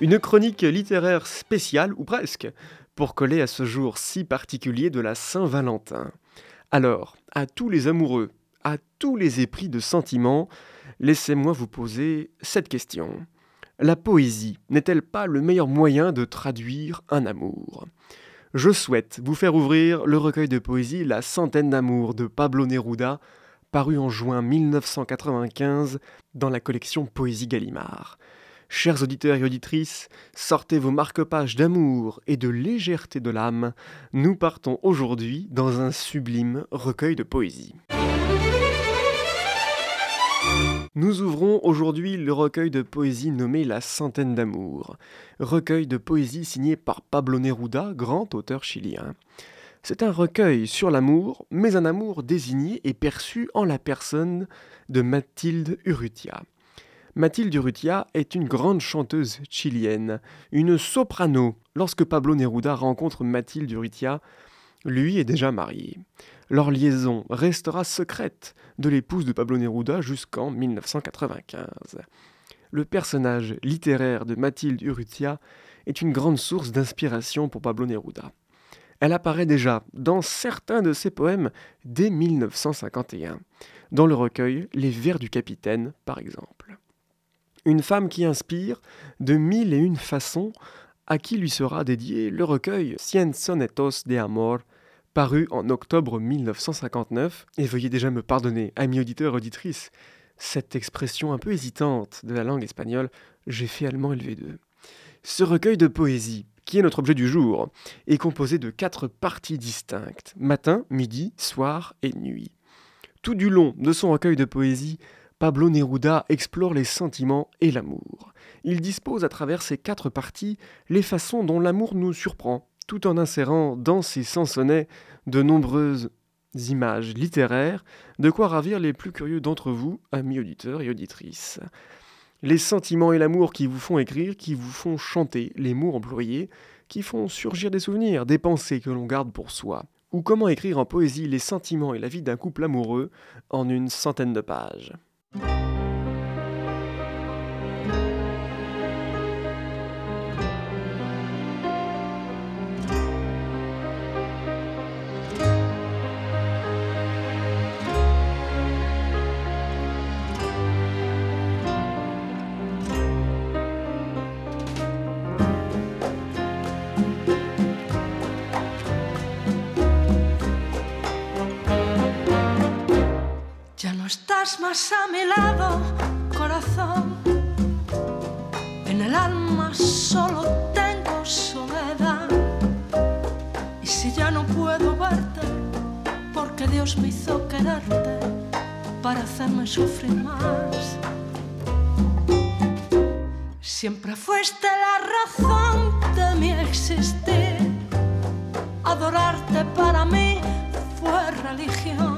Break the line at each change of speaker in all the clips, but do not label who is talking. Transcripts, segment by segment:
Une chronique littéraire spéciale, ou presque, pour coller à ce jour si particulier de la Saint-Valentin. Alors, à tous les amoureux, à tous les épris de sentiments, laissez-moi vous poser cette question. La poésie n'est-elle pas le meilleur moyen de traduire un amour? Je souhaite vous faire ouvrir le recueil de poésie La centaine d'amour de Pablo Neruda, paru en juin 1995 dans la collection Poésie Gallimard. Chers auditeurs et auditrices, sortez vos marque-pages d'amour et de légèreté de l'âme. Nous partons aujourd'hui dans un sublime recueil de poésie. Nous ouvrons aujourd'hui le recueil de poésie nommé La Centaine d'amour, recueil de poésie signé par Pablo Neruda, grand auteur chilien. C'est un recueil sur l'amour, mais un amour désigné et perçu en la personne de Mathilde Urrutia. Mathilde Urrutia est une grande chanteuse chilienne, une soprano. Lorsque Pablo Neruda rencontre Mathilde Urrutia, lui est déjà marié. Leur liaison restera secrète de l'épouse de Pablo Neruda jusqu'en 1995. Le personnage littéraire de Mathilde Urrutia est une grande source d'inspiration pour Pablo Neruda. Elle apparaît déjà dans certains de ses poèmes dès 1951, dans le recueil Les Vers du Capitaine par exemple une femme qui inspire de mille et une façons, à qui lui sera dédié le recueil Cien Sonetos de Amor, paru en octobre 1959. Et veuillez déjà me pardonner, amis auditeurs auditrices, cette expression un peu hésitante de la langue espagnole, j'ai fait allemand LV2. Ce recueil de poésie, qui est notre objet du jour, est composé de quatre parties distinctes, matin, midi, soir et nuit. Tout du long de son recueil de poésie, Pablo Neruda explore les sentiments et l'amour. Il dispose à travers ces quatre parties les façons dont l'amour nous surprend, tout en insérant dans ses sonnets de nombreuses images littéraires, de quoi ravir les plus curieux d'entre vous, amis auditeurs et auditrices. Les sentiments et l'amour qui vous font écrire, qui vous font chanter, les mots employés, qui font surgir des souvenirs, des pensées que l'on garde pour soi. Ou comment écrire en poésie les sentiments et la vie d'un couple amoureux en une centaine de pages. Thank you.
Más a mi lado, corazón. En el alma solo tengo soledad. Y si ya no puedo verte, porque Dios me hizo quererte para hacerme sufrir más. Siempre fuiste la razón de mi existir. Adorarte para mí fue religión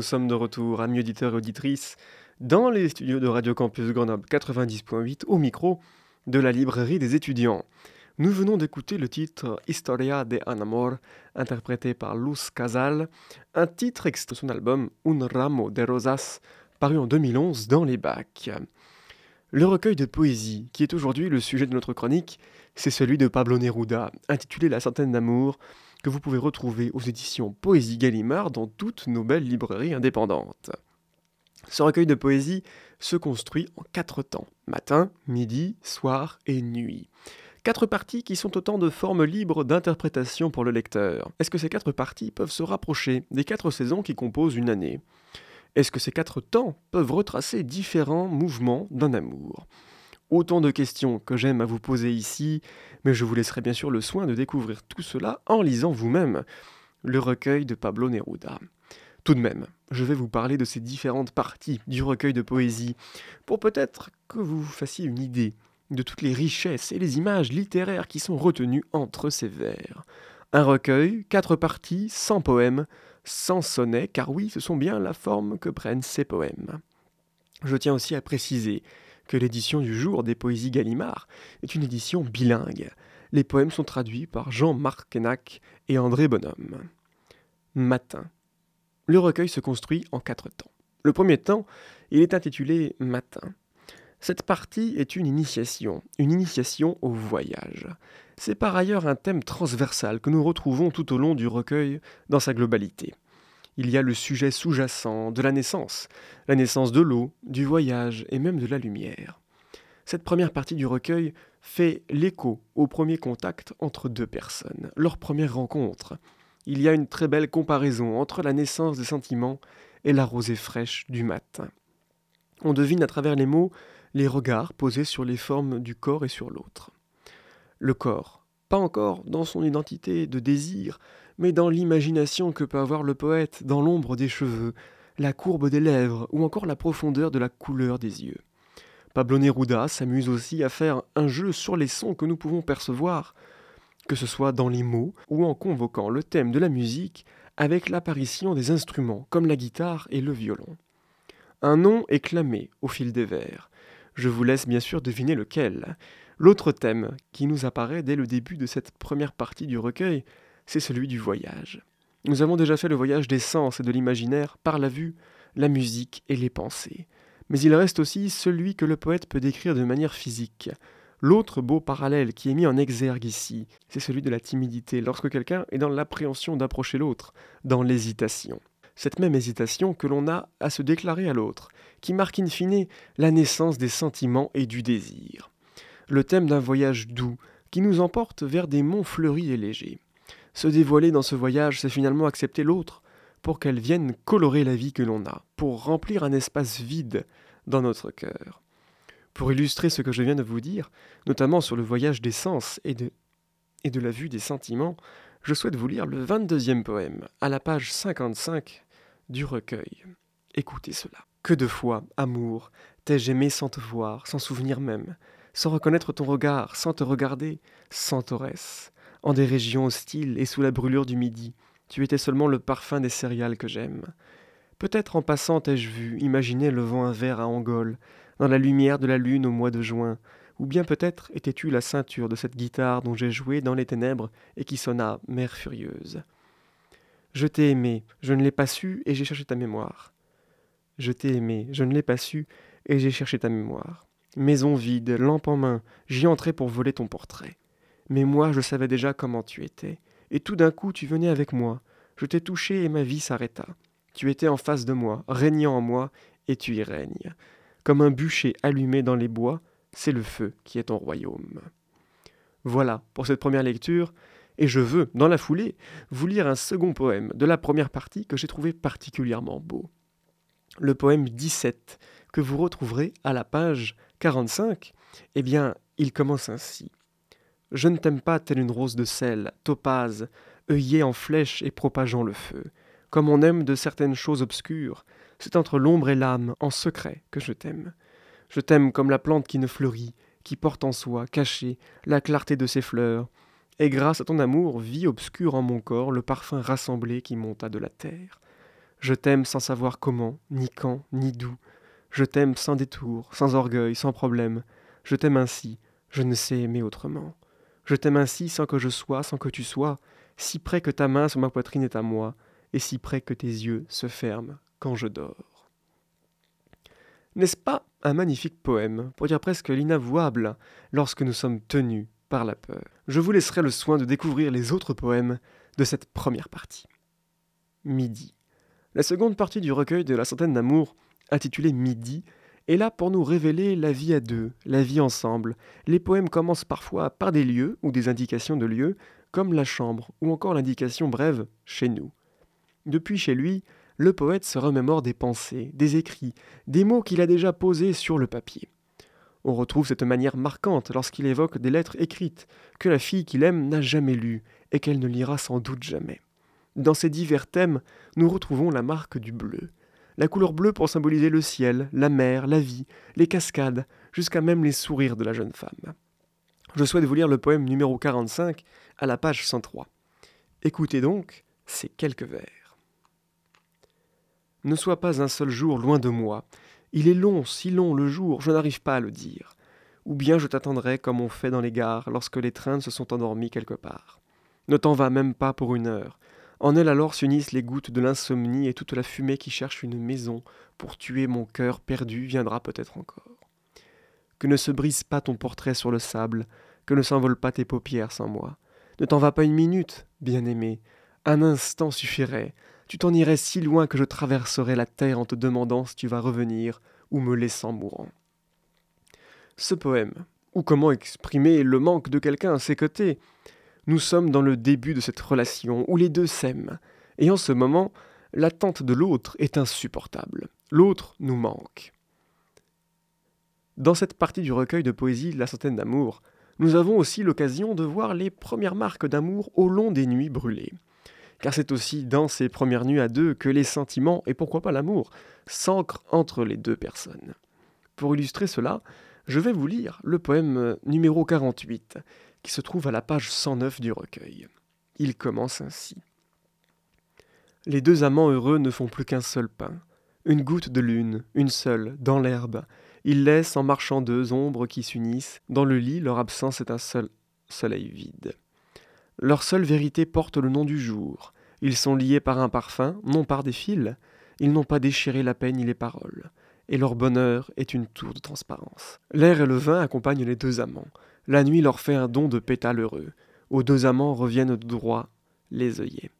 Nous sommes de retour, amis auditeurs et auditrices, dans les studios de Radio Campus Grenoble 90.8 au micro de la librairie des étudiants. Nous venons d'écouter le titre Historia de un amor, interprété par Luz Casal, un titre extrait de son album Un ramo de rosas, paru en 2011 dans les bacs. Le recueil de poésie, qui est aujourd'hui le sujet de notre chronique, c'est celui de Pablo Neruda, intitulé La centaine d'amour, que vous pouvez retrouver aux éditions Poésie Gallimard dans toutes nos belles librairies indépendantes. Ce recueil de poésie se construit en quatre temps, matin, midi, soir et nuit. Quatre parties qui sont autant de formes libres d'interprétation pour le lecteur. Est-ce que ces quatre parties peuvent se rapprocher des quatre saisons qui composent une année? Est-ce que ces quatre temps peuvent retracer différents mouvements d'un amour? Autant de questions que j'aime à vous poser ici, mais je vous laisserai bien sûr le soin de découvrir tout cela en lisant vous-même le recueil de Pablo Neruda. Tout de même, je vais vous parler de ces différentes parties du recueil de poésie, pour peut-être que vous fassiez une idée de toutes les richesses et les images littéraires qui sont retenues entre ces vers. Un recueil, quatre parties, sans poèmes, sans sonnets, car oui, ce sont bien la forme que prennent ces poèmes. Je tiens aussi à préciser l'édition du jour des Poésies Gallimard est une édition bilingue. Les poèmes sont traduits par Jean-Marc Kenac et André Bonhomme. Matin. Le recueil se construit en quatre temps. Le premier temps, il est intitulé Matin. Cette partie est une initiation, une initiation au voyage. C'est par ailleurs un thème transversal que nous retrouvons tout au long du recueil dans sa globalité il y a le sujet sous-jacent de la naissance, la naissance de l'eau, du voyage et même de la lumière. Cette première partie du recueil fait l'écho au premier contact entre deux personnes, leur première rencontre. Il y a une très belle comparaison entre la naissance des sentiments et la rosée fraîche du matin. On devine à travers les mots les regards posés sur les formes du corps et sur l'autre. Le corps, pas encore dans son identité de désir, mais dans l'imagination que peut avoir le poète, dans l'ombre des cheveux, la courbe des lèvres ou encore la profondeur de la couleur des yeux. Pablo Neruda s'amuse aussi à faire un jeu sur les sons que nous pouvons percevoir, que ce soit dans les mots ou en convoquant le thème de la musique avec l'apparition des instruments comme la guitare et le violon. Un nom est clamé au fil des vers. Je vous laisse bien sûr deviner lequel. L'autre thème qui nous apparaît dès le début de cette première partie du recueil, c'est celui du voyage. Nous avons déjà fait le voyage des sens et de l'imaginaire par la vue, la musique et les pensées. Mais il reste aussi celui que le poète peut décrire de manière physique. L'autre beau parallèle qui est mis en exergue ici, c'est celui de la timidité, lorsque quelqu'un est dans l'appréhension d'approcher l'autre, dans l'hésitation. Cette même hésitation que l'on a à se déclarer à l'autre, qui marque in fine la naissance des sentiments et du désir. Le thème d'un voyage doux, qui nous emporte vers des monts fleuris et légers. Se dévoiler dans ce voyage, c'est finalement accepter l'autre pour qu'elle vienne colorer la vie que l'on a, pour remplir un espace vide dans notre cœur. Pour illustrer ce que je viens de vous dire, notamment sur le voyage des sens et de, et de la vue des sentiments, je souhaite vous lire le 22e poème, à la page 55 du recueil. Écoutez cela. Que de fois, amour, t'ai-je aimé sans te voir, sans souvenir même, sans reconnaître ton regard, sans te regarder, sans Taurès, en des régions hostiles et sous la brûlure du midi, tu étais seulement le parfum des céréales que j'aime. Peut-être en passant t'ai-je vu imaginer le vent vert à Angole, dans la lumière de la lune au mois de juin, ou bien peut-être étais-tu la ceinture de cette guitare dont j'ai joué dans les ténèbres et qui sonna mère furieuse. Je t'ai aimé, je ne l'ai pas su et j'ai cherché ta mémoire. Je t'ai aimé, je ne l'ai pas su et j'ai cherché ta mémoire. Maison vide, lampe en main, j'y entrais pour voler ton portrait. Mais moi, je savais déjà comment tu étais. Et tout d'un coup, tu venais avec moi. Je t'ai touché et ma vie s'arrêta. Tu étais en face de moi, régnant en moi, et tu y règnes. Comme un bûcher allumé dans les bois, c'est le feu qui est ton royaume. Voilà pour cette première lecture, Et je veux, dans la foulée, vous lire un second poème de la première partie que j'ai trouvé particulièrement beau. Le poème 17, que vous retrouverez à la page 45, eh bien, il commence ainsi. Je ne t'aime pas telle une rose de sel, topaze, œillée en flèche et propageant le feu. Comme on aime de certaines choses obscures, c'est entre l'ombre et l'âme, en secret, que je t'aime. Je t'aime comme la plante qui ne fleurit, qui porte en soi, cachée, la clarté de ses fleurs, et grâce à ton amour vit obscur en mon corps le parfum rassemblé qui monta de la terre. Je t'aime sans savoir comment, ni quand, ni d'où. Je t'aime sans détour, sans orgueil, sans problème. Je t'aime ainsi, je ne sais aimer autrement. Je t'aime ainsi sans que je sois, sans que tu sois, si près que ta main sur ma poitrine est à moi, et si près que tes yeux se ferment quand je dors. N'est-ce pas un magnifique poème, pour dire presque l'inavouable, lorsque nous sommes tenus par la peur? Je vous laisserai le soin de découvrir les autres poèmes de cette première partie. Midi. La seconde partie du recueil de la centaine d'amour, intitulée Midi, est là pour nous révéler la vie à deux, la vie ensemble. Les poèmes commencent parfois par des lieux ou des indications de lieux, comme la chambre ou encore l'indication brève chez nous. Depuis chez lui, le poète se remémore des pensées, des écrits, des mots qu'il a déjà posés sur le papier. On retrouve cette manière marquante lorsqu'il évoque des lettres écrites que la fille qu'il aime n'a jamais lues et qu'elle ne lira sans doute jamais. Dans ces divers thèmes, nous retrouvons la marque du bleu. La couleur bleue pour symboliser le ciel, la mer, la vie, les cascades, jusqu'à même les sourires de la jeune femme. Je souhaite vous lire le poème numéro 45 à la page 103. Écoutez donc ces quelques vers. Ne sois pas un seul jour loin de moi. Il est long, si long le jour, je n'arrive pas à le dire. Ou bien je t'attendrai comme on fait dans les gares lorsque les trains se sont endormis quelque part. Ne t'en va même pas pour une heure. En elle alors s'unissent les gouttes de l'insomnie et toute la fumée qui cherche une maison pour tuer mon cœur perdu viendra peut-être encore. Que ne se brise pas ton portrait sur le sable, que ne s'envolent pas tes paupières sans moi. Ne t'en va pas une minute, bien-aimé. Un instant suffirait. Tu t'en irais si loin que je traverserais la terre en te demandant si tu vas revenir ou me laissant mourant. Ce poème, ou comment exprimer le manque de quelqu'un à ses côtés, nous sommes dans le début de cette relation où les deux s'aiment, et en ce moment, l'attente de l'autre est insupportable. L'autre nous manque. Dans cette partie du recueil de poésie La centaine d'amour, nous avons aussi l'occasion de voir les premières marques d'amour au long des nuits brûlées. Car c'est aussi dans ces premières nuits à deux que les sentiments, et pourquoi pas l'amour, s'ancrent entre les deux personnes. Pour illustrer cela, je vais vous lire le poème numéro 48, qui se trouve à la page 109 du recueil. Il commence ainsi. Les deux amants heureux ne font plus qu'un seul pain, une goutte de lune, une seule, dans l'herbe, ils laissent en marchant deux ombres qui s'unissent. Dans le lit, leur absence est un seul soleil vide. Leur seule vérité porte le nom du jour. Ils sont liés par un parfum, non par des fils. Ils n'ont pas déchiré la peine ni les paroles. Et leur bonheur est une tour de transparence. L'air et le vin accompagnent les deux amants. La nuit leur fait un don de pétales heureux. Aux deux amants reviennent droit les œillets.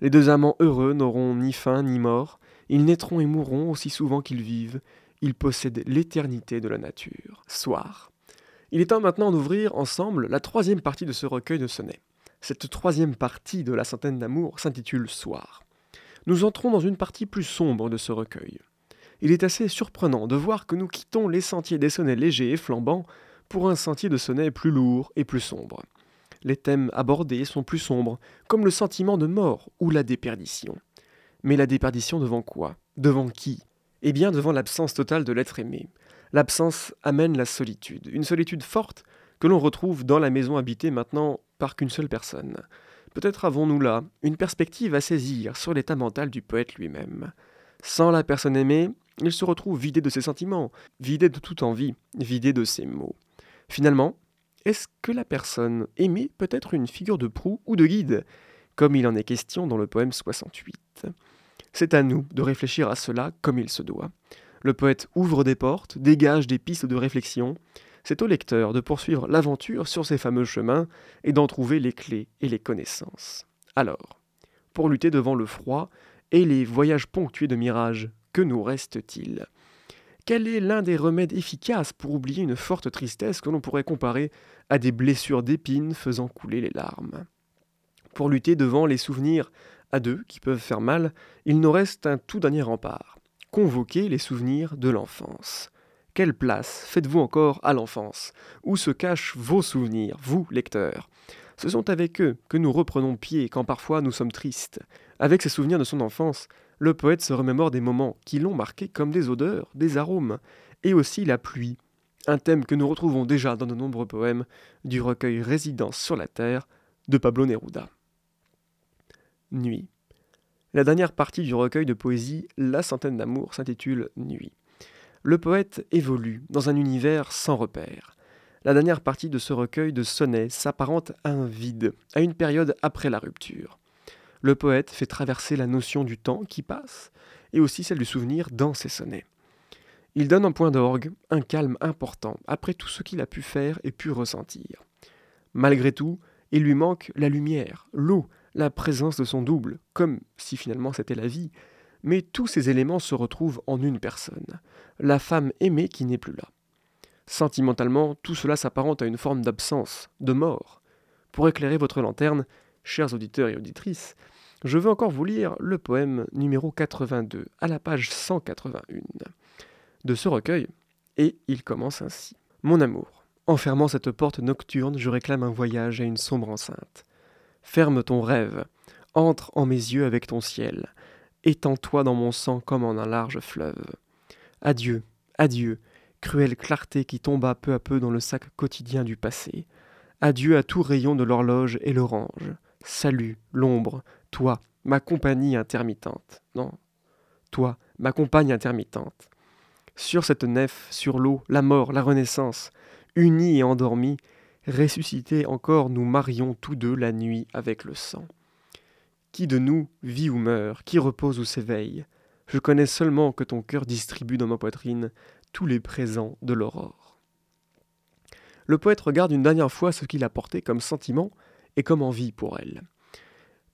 Les deux amants heureux n'auront ni faim ni mort. Ils naîtront et mourront aussi souvent qu'ils vivent il possède l'éternité de la nature. Soir. Il est temps maintenant d'ouvrir ensemble la troisième partie de ce recueil de sonnets. Cette troisième partie de la centaine d'amour s'intitule Soir. Nous entrons dans une partie plus sombre de ce recueil. Il est assez surprenant de voir que nous quittons les sentiers des sonnets légers et flambants pour un sentier de sonnets plus lourd et plus sombre. Les thèmes abordés sont plus sombres, comme le sentiment de mort ou la déperdition. Mais la déperdition devant quoi? Devant qui? Eh bien, devant l'absence totale de l'être aimé, l'absence amène la solitude, une solitude forte que l'on retrouve dans la maison habitée maintenant par qu'une seule personne. Peut-être avons-nous là une perspective à saisir sur l'état mental du poète lui-même. Sans la personne aimée, il se retrouve vidé de ses sentiments, vidé de toute envie, vidé de ses mots. Finalement, est-ce que la personne aimée peut être une figure de proue ou de guide, comme il en est question dans le poème 68 c'est à nous de réfléchir à cela comme il se doit. Le poète ouvre des portes, dégage des pistes de réflexion. C'est au lecteur de poursuivre l'aventure sur ces fameux chemins et d'en trouver les clés et les connaissances. Alors, pour lutter devant le froid et les voyages ponctués de mirages, que nous reste-t-il? Quel est l'un des remèdes efficaces pour oublier une forte tristesse que l'on pourrait comparer à des blessures d'épines faisant couler les larmes? Pour lutter devant les souvenirs à deux qui peuvent faire mal, il nous reste un tout dernier rempart. Convoquer les souvenirs de l'enfance. Quelle place faites-vous encore à l'enfance? Où se cachent vos souvenirs, vous, lecteurs? Ce sont avec eux que nous reprenons pied quand parfois nous sommes tristes. Avec ces souvenirs de son enfance, le poète se remémore des moments qui l'ont marqué comme des odeurs, des arômes, et aussi la pluie, un thème que nous retrouvons déjà dans de nombreux poèmes du recueil Résidence sur la Terre de Pablo Neruda. Nuit. La dernière partie du recueil de poésie La centaine d'amour s'intitule Nuit. Le poète évolue dans un univers sans repère. La dernière partie de ce recueil de sonnets s'apparente à un vide, à une période après la rupture. Le poète fait traverser la notion du temps qui passe et aussi celle du souvenir dans ses sonnets. Il donne un point d'orgue, un calme important après tout ce qu'il a pu faire et pu ressentir. Malgré tout, il lui manque la lumière, l'eau, la présence de son double, comme si finalement c'était la vie, mais tous ces éléments se retrouvent en une personne, la femme aimée qui n'est plus là. Sentimentalement, tout cela s'apparente à une forme d'absence, de mort. Pour éclairer votre lanterne, chers auditeurs et auditrices, je veux encore vous lire le poème numéro 82, à la page 181 de ce recueil, et il commence ainsi. Mon amour, en fermant cette porte nocturne, je réclame un voyage à une sombre enceinte. Ferme ton rêve, entre en mes yeux avec ton ciel, étends-toi dans mon sang comme en un large fleuve. Adieu, adieu, cruelle clarté qui tomba peu à peu dans le sac quotidien du passé. Adieu à tout rayon de l'horloge et l'orange. Salut, l'ombre, toi, ma compagnie intermittente. Non, toi, ma compagne intermittente. Sur cette nef, sur l'eau, la mort, la renaissance, unis et endormis, ressuscités encore, nous marions tous deux la nuit avec le sang. Qui de nous vit ou meurt, qui repose ou s'éveille Je connais seulement que ton cœur distribue dans ma poitrine tous les présents de l'aurore. Le poète regarde une dernière fois ce qu'il a porté comme sentiment et comme envie pour elle.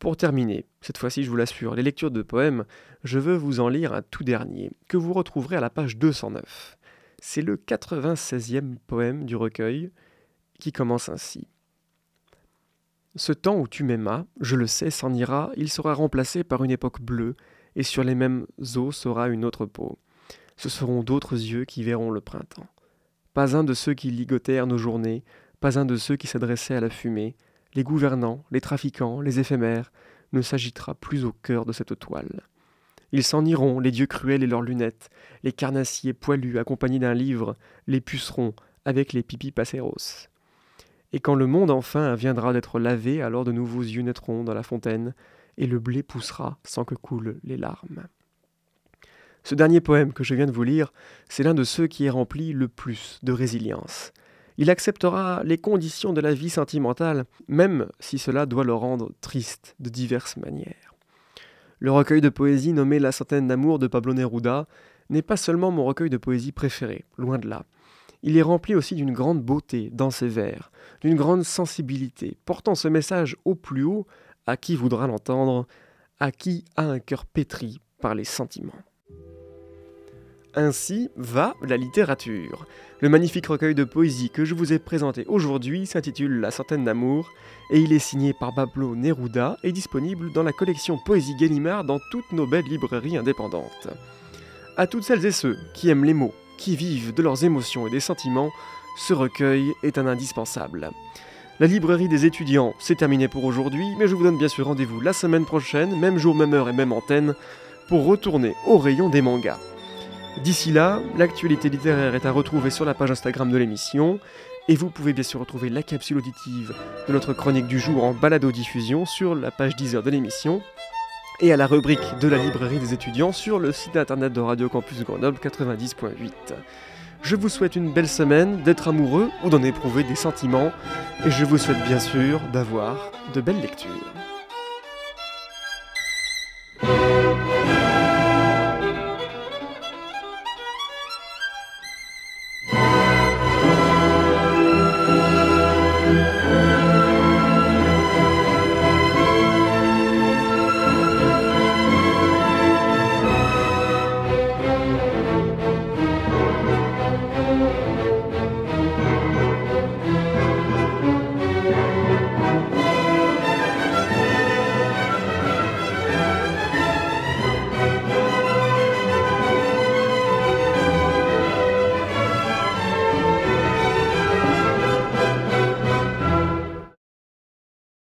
Pour terminer, cette fois-ci je vous l'assure, les lectures de poèmes, je veux vous en lire un tout dernier, que vous retrouverez à la page 209. C'est le 96e poème du recueil, qui commence ainsi. Ce temps où tu m'aimas, je le sais, s'en ira, il sera remplacé par une époque bleue, et sur les mêmes eaux sera une autre peau. Ce seront d'autres yeux qui verront le printemps. Pas un de ceux qui ligotèrent nos journées, pas un de ceux qui s'adressaient à la fumée, les gouvernants, les trafiquants, les éphémères, ne s'agitera plus au cœur de cette toile. Ils s'en iront, les dieux cruels et leurs lunettes, les carnassiers poilus accompagnés d'un livre, les pucerons avec les pipis passeros. Et quand le monde enfin viendra d'être lavé, alors de nouveaux yeux naîtront dans la fontaine, et le blé poussera sans que coulent les larmes. Ce dernier poème que je viens de vous lire, c'est l'un de ceux qui est rempli le plus de résilience. Il acceptera les conditions de la vie sentimentale, même si cela doit le rendre triste de diverses manières. Le recueil de poésie nommé La centaine d'amour de Pablo Neruda n'est pas seulement mon recueil de poésie préféré, loin de là. Il est rempli aussi d'une grande beauté dans ses vers, d'une grande sensibilité, portant ce message au plus haut à qui voudra l'entendre, à qui a un cœur pétri par les sentiments. Ainsi va la littérature. Le magnifique recueil de poésie que je vous ai présenté aujourd'hui s'intitule La centaine d'amour et il est signé par Pablo Neruda et disponible dans la collection Poésie Gallimard dans toutes nos belles librairies indépendantes. À toutes celles et ceux qui aiment les mots, qui vivent de leurs émotions et des sentiments, ce recueil est un indispensable. La librairie des étudiants, c'est terminé pour aujourd'hui, mais je vous donne bien sûr rendez-vous la semaine prochaine, même jour, même heure et même antenne, pour retourner au rayon des mangas. D'ici là, l'actualité littéraire est à retrouver sur la page Instagram de l'émission, et vous pouvez bien sûr retrouver la capsule auditive de notre chronique du jour en balado-diffusion sur la page 10 heures de l'émission, et à la rubrique de la librairie des étudiants sur le site internet de Radio Campus Grenoble 90.8. Je vous souhaite une belle semaine, d'être amoureux ou d'en éprouver des sentiments, et je vous souhaite bien sûr d'avoir de belles lectures.